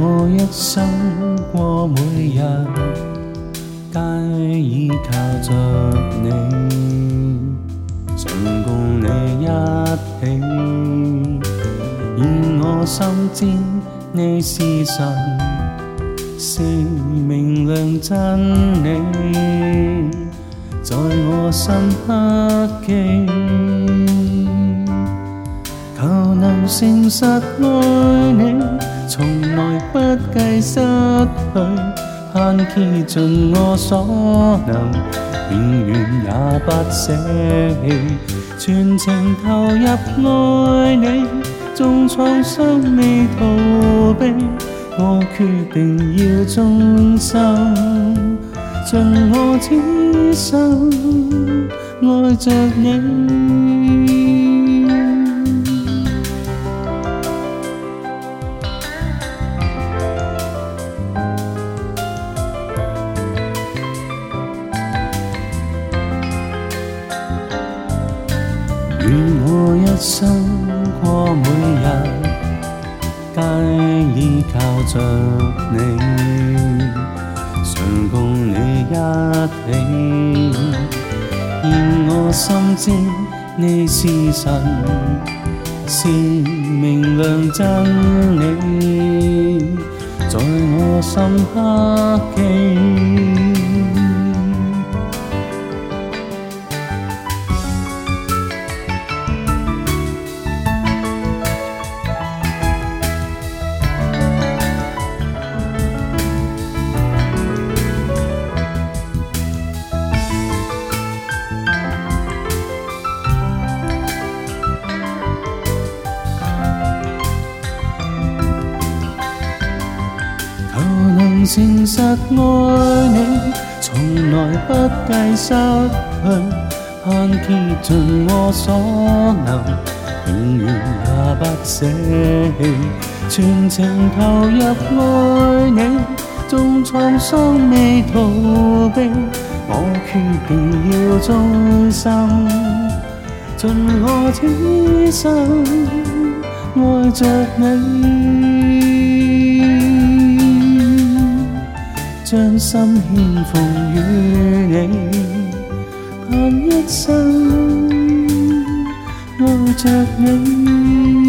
我一生过每日，皆依靠着你，常共你一起。愿我心知你是神，是明亮真理，在我心刻记。诚实爱你，从来不计失去，盼竭尽我所能，永远也不舍弃，全情投入爱你，纵创伤未逃避，我决定要终生尽我此生爱着你。愿我一生过每日，皆依靠着你，常共你一起。愿我心知你是神，是明亮真理，在我心刻记。誠實愛你，從來不計失去，盼竭盡我所能，永遠也不捨棄，全情投入愛你，縱創傷未逃避，我決定要終生，盡我此生愛着你。将心牵奉与你，盼一生爱着你。